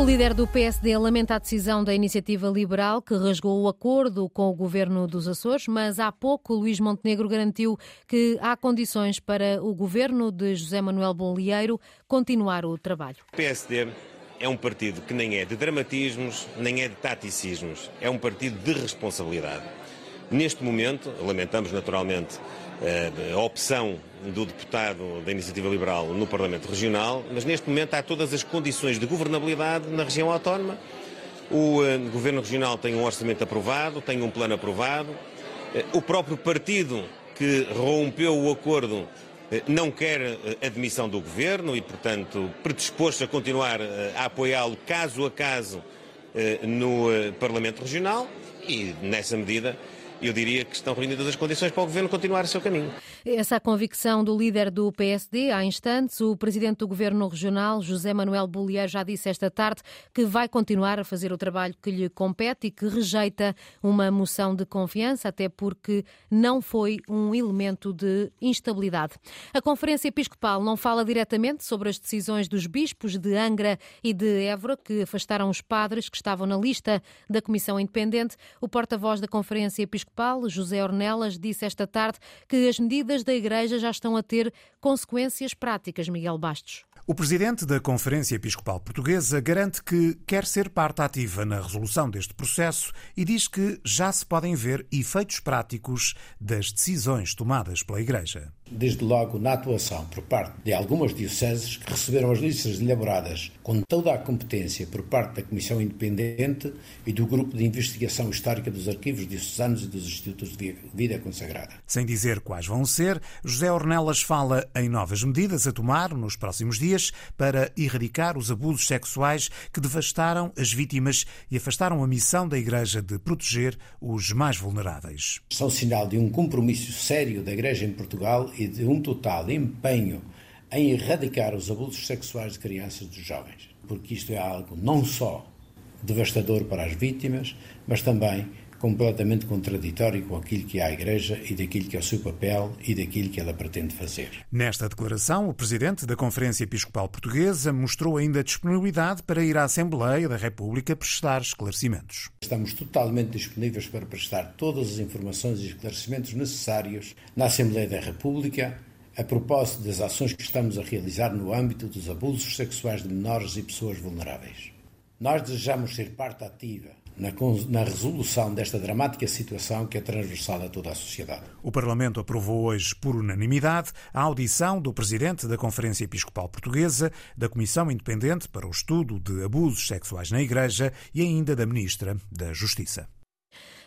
O líder do PSD lamenta a decisão da iniciativa liberal que rasgou o acordo com o governo dos Açores, mas há pouco Luís Montenegro garantiu que há condições para o governo de José Manuel Bolieiro continuar o trabalho. O PSD é um partido que nem é de dramatismos, nem é de taticismos, é um partido de responsabilidade. Neste momento, lamentamos naturalmente eh, a opção do deputado da Iniciativa Liberal no Parlamento Regional, mas neste momento há todas as condições de governabilidade na região autónoma. O eh, Governo Regional tem um orçamento aprovado, tem um plano aprovado. Eh, o próprio partido que rompeu o acordo não quer admissão do Governo e, portanto, predisposto a continuar a apoiá-lo caso a caso no Parlamento Regional e, nessa medida, eu diria que estão reunidas as condições para o Governo continuar o seu caminho. Essa é a convicção do líder do PSD. Há instantes, o presidente do Governo Regional, José Manuel Bollier, já disse esta tarde que vai continuar a fazer o trabalho que lhe compete e que rejeita uma moção de confiança, até porque não foi um elemento de instabilidade. A Conferência Episcopal não fala diretamente sobre as decisões dos bispos de Angra e de Évora, que afastaram os padres que estavam na lista da Comissão Independente. O porta-voz da Conferência Episcopal Episcopal, José Ornelas, disse esta tarde que as medidas da Igreja já estão a ter consequências práticas, Miguel Bastos. O presidente da Conferência Episcopal Portuguesa garante que quer ser parte ativa na resolução deste processo e diz que já se podem ver efeitos práticos das decisões tomadas pela Igreja. Desde logo na atuação por parte de algumas dioceses que receberam as listas elaboradas com toda a competência por parte da Comissão Independente e do Grupo de Investigação Histórica dos Arquivos Diocesanos e dos Institutos de Vida Consagrada. Sem dizer quais vão ser, José Ornelas fala em novas medidas a tomar nos próximos dias para erradicar os abusos sexuais que devastaram as vítimas e afastaram a missão da Igreja de proteger os mais vulneráveis. São sinal de um compromisso sério da Igreja em Portugal e de um total empenho em erradicar os abusos sexuais de crianças e dos jovens, porque isto é algo não só devastador para as vítimas, mas também completamente contraditório com aquilo que é a Igreja e daquilo que é o seu papel e daquilo que ela pretende fazer. Nesta declaração, o presidente da Conferência Episcopal Portuguesa mostrou ainda disponibilidade para ir à Assembleia da República prestar esclarecimentos. Estamos totalmente disponíveis para prestar todas as informações e esclarecimentos necessários na Assembleia da República a propósito das ações que estamos a realizar no âmbito dos abusos sexuais de menores e pessoas vulneráveis. Nós desejamos ser parte ativa na, resolução desta dramática situação que é transversal a toda a sociedade. O Parlamento aprovou hoje, por unanimidade, a audição do Presidente da Conferência Episcopal Portuguesa, da Comissão Independente para o Estudo de Abusos Sexuais na Igreja e ainda da Ministra da Justiça.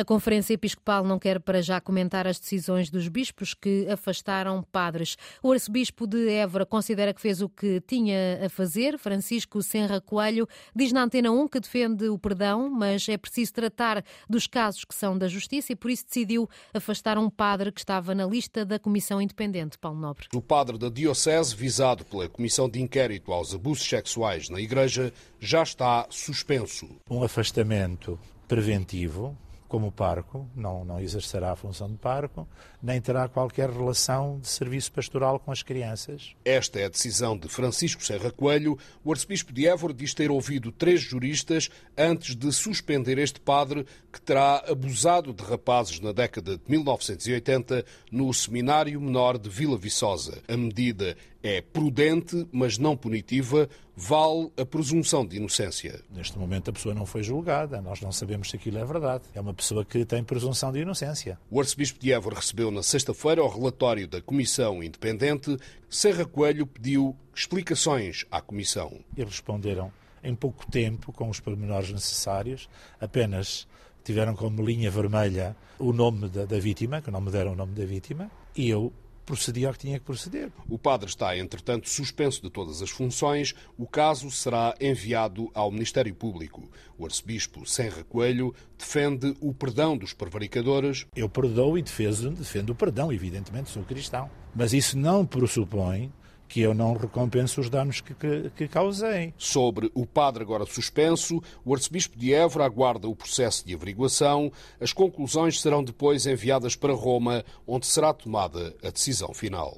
A Conferência Episcopal não quer para já comentar as decisões dos bispos que afastaram padres. O arcebispo de Évora considera que fez o que tinha a fazer. Francisco Senra Coelho diz na Antena 1 que defende o perdão, mas é preciso tratar dos casos que são da justiça e por isso decidiu afastar um padre que estava na lista da Comissão Independente, Paulo Nobre. O padre da Diocese, visado pela Comissão de Inquérito aos Abusos Sexuais na Igreja, já está suspenso. Um afastamento preventivo como parco, não, não exercerá a função de parco, nem terá qualquer relação de serviço pastoral com as crianças. Esta é a decisão de Francisco Serra Coelho. O arcebispo de Évora diz ter ouvido três juristas antes de suspender este padre que terá abusado de rapazes na década de 1980 no Seminário Menor de Vila Viçosa. A medida é prudente, mas não punitiva, vale a presunção de inocência. Neste momento a pessoa não foi julgada, nós não sabemos se aquilo é verdade. É uma pessoa que tem presunção de inocência. O arcebispo de Évora recebeu na sexta-feira o relatório da Comissão Independente. Serra Coelho pediu explicações à Comissão. Eles responderam em pouco tempo, com os pormenores necessários, apenas tiveram como linha vermelha o nome da, da vítima, que não me deram o nome da vítima, e eu procedi ao que tinha que proceder. O padre está, entretanto, suspenso de todas as funções. O caso será enviado ao Ministério Público. O arcebispo Senra Coelho defende o perdão dos prevaricadores. Eu perdoo e defendo, defendo o perdão, evidentemente, sou cristão. Mas isso não pressupõe que eu não recompenso os danos que, que, que, causei. Sobre o padre agora suspenso, o arcebispo de Évora aguarda o processo de averiguação. As conclusões serão depois enviadas para Roma, onde será tomada a decisão final.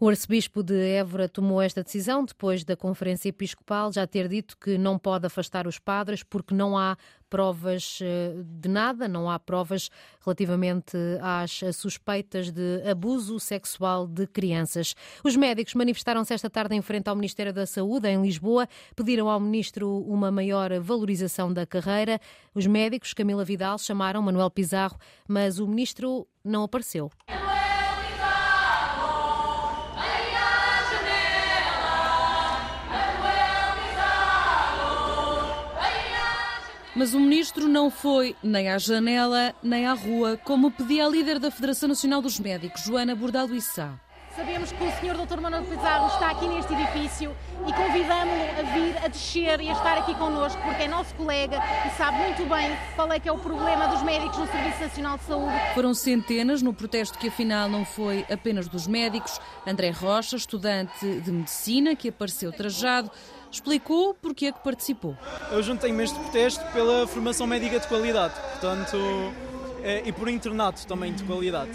O arcebispo de Évora tomou esta decisão depois da Conferência Episcopal já ter dito que não pode afastar os padres porque não há provas eh, de nada, não há provas relativamente às suspeitas de abuso sexual de crianças. Os médicos manifestaram-se esta tarde em frente ao Ministério da Saúde, em Lisboa, pediram ao ministro uma maior valorização da carreira. Os médicos, Camila Vidal, chamaram Manuel Pizarro, mas o ministro não apareceu. Mas o ministro não foi nem à janela nem à rua, como pedia a líder da Federação Nacional dos Médicos, Joana Bordalo Issá. Sabemos que o Sr. Dr. Manuel Pizarro está aqui neste edifício e convidamos-lo a vir, a descer e a estar aqui connosco, porque é nosso colega e sabe muito bem qual é que é o problema dos médicos no Serviço Nacional de Saúde. Foram centenas no protesto que afinal não foi apenas dos médicos. André Rocha, estudante de medicina, que apareceu trajado, explicou porque é que participou. Eu juntei-me este protesto pela formação médica de qualidade, portanto, é, e por internato também de qualidade.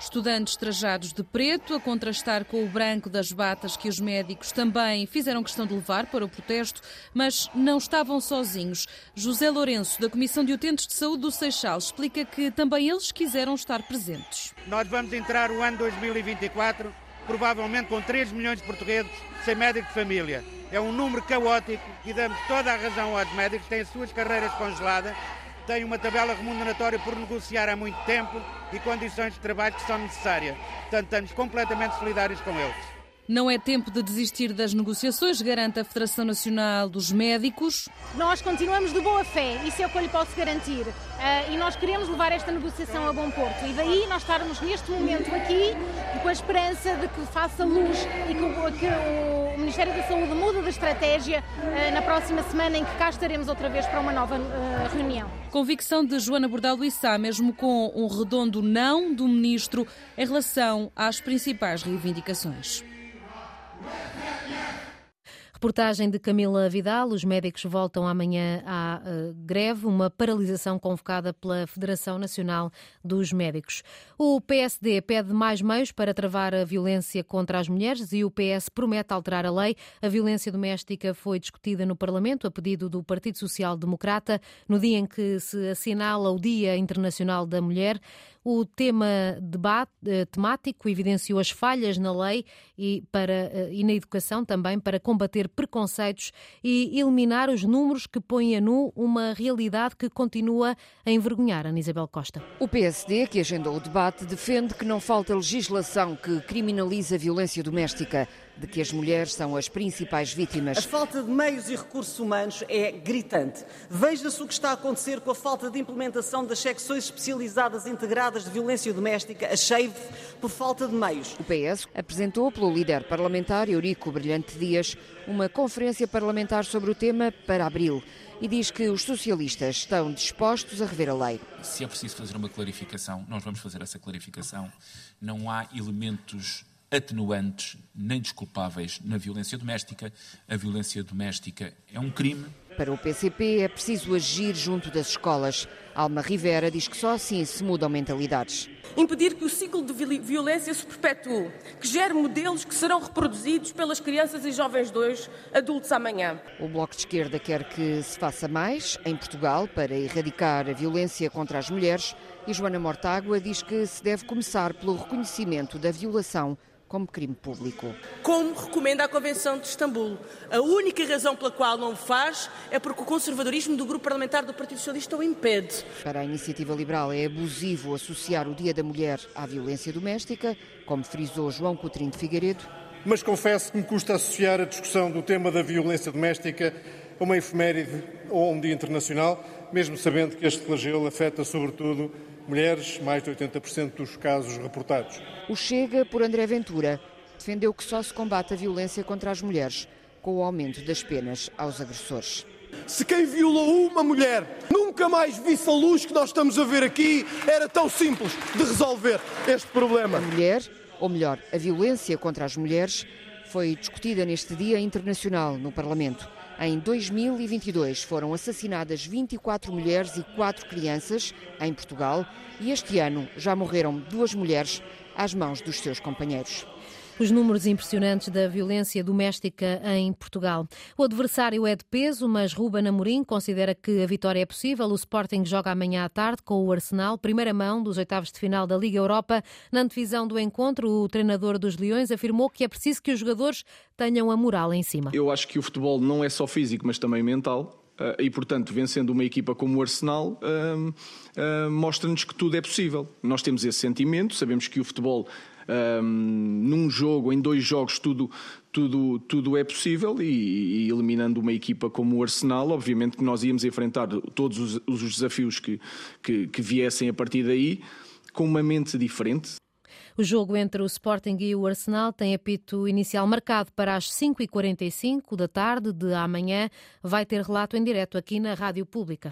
Estudantes trajados de preto, a contrastar com o branco das batas que os médicos também fizeram questão de levar para o protesto, mas não estavam sozinhos. José Lourenço, da Comissão de Utentes de Saúde do Seixal, explica que também eles quiseram estar presentes. Nós vamos entrar o ano 2024, provavelmente com 3 milhões de portugueses sem médico de família. É um número caótico e damos toda a razão aos médicos, têm as suas carreiras congeladas, têm uma tabela remuneratória por negociar há muito tempo e condições de trabalho que são necessárias. Portanto, estamos completamente solidários com eles. Não é tempo de desistir das negociações, garante a Federação Nacional dos Médicos. Nós continuamos de boa fé, isso é o que eu lhe posso garantir. Uh, e nós queremos levar esta negociação a bom porto. E daí nós estarmos neste momento aqui com a esperança de que faça luz e que, que o Ministério da Saúde mude de estratégia uh, na próxima semana em que cá estaremos outra vez para uma nova uh, reunião. Convicção de Joana Bordal Issá, mesmo com um redondo não do Ministro em relação às principais reivindicações. Reportagem de Camila Vidal. Os médicos voltam amanhã à uh, greve, uma paralisação convocada pela Federação Nacional dos Médicos. O PSD pede mais meios para travar a violência contra as mulheres e o PS promete alterar a lei. A violência doméstica foi discutida no Parlamento a pedido do Partido Social Democrata no dia em que se assinala o Dia Internacional da Mulher. O tema debate, eh, temático evidenciou as falhas na lei e, para, eh, e na educação também para combater preconceitos e eliminar os números que põem a nu uma realidade que continua a envergonhar Ana Isabel Costa. O PSD, que agendou o debate, defende que não falta legislação que criminaliza a violência doméstica de que as mulheres são as principais vítimas. A falta de meios e recursos humanos é gritante. Veja-se o que está a acontecer com a falta de implementação das secções especializadas integradas de violência doméstica, a SHAVE, por falta de meios. O PS apresentou pelo líder parlamentar Eurico Brilhante Dias uma conferência parlamentar sobre o tema para abril e diz que os socialistas estão dispostos a rever a lei. Se é preciso fazer uma clarificação, nós vamos fazer essa clarificação. Não há elementos atenuantes nem desculpáveis na violência doméstica. A violência doméstica é um crime. Para o PCP é preciso agir junto das escolas. Alma Rivera diz que só assim se mudam mentalidades. Impedir que o ciclo de violência se perpetue, que gere modelos que serão reproduzidos pelas crianças e jovens de hoje, adultos amanhã. O Bloco de Esquerda quer que se faça mais em Portugal para erradicar a violência contra as mulheres e Joana Mortágua diz que se deve começar pelo reconhecimento da violação como crime público. Como recomenda a Convenção de Istambul. A única razão pela qual não o faz é porque o conservadorismo do grupo parlamentar do Partido Socialista o impede. Para a Iniciativa Liberal é abusivo associar o Dia da Mulher à violência doméstica, como frisou João Coutrinho de Figueiredo. Mas confesso que me custa associar a discussão do tema da violência doméstica a uma efeméride ou a um dia internacional, mesmo sabendo que este flagelo afeta sobretudo mulheres, mais de 80% dos casos reportados. O Chega, por André Ventura, defendeu que só se combate a violência contra as mulheres com o aumento das penas aos agressores. Se quem violou uma mulher nunca mais visse a luz que nós estamos a ver aqui, era tão simples de resolver este problema. A mulher, ou melhor, a violência contra as mulheres, foi discutida neste Dia Internacional no Parlamento. Em 2022 foram assassinadas 24 mulheres e 4 crianças em Portugal e este ano já morreram duas mulheres às mãos dos seus companheiros os números impressionantes da violência doméstica em Portugal. O adversário é de peso, mas Ruben Amorim considera que a vitória é possível. O Sporting joga amanhã à tarde com o Arsenal, primeira mão dos oitavos de final da Liga Europa. Na antevisão do encontro, o treinador dos Leões afirmou que é preciso que os jogadores tenham a moral em cima. Eu acho que o futebol não é só físico, mas também mental. Uh, e, portanto, vencendo uma equipa como o Arsenal, uh, uh, mostra-nos que tudo é possível. Nós temos esse sentimento, sabemos que o futebol um, num jogo, em dois jogos, tudo, tudo, tudo é possível e, e, eliminando uma equipa como o Arsenal, obviamente que nós íamos enfrentar todos os, os desafios que, que, que viessem a partir daí com uma mente diferente. O jogo entre o Sporting e o Arsenal tem apito inicial marcado para as 5h45 da tarde de amanhã. Vai ter relato em direto aqui na Rádio Pública.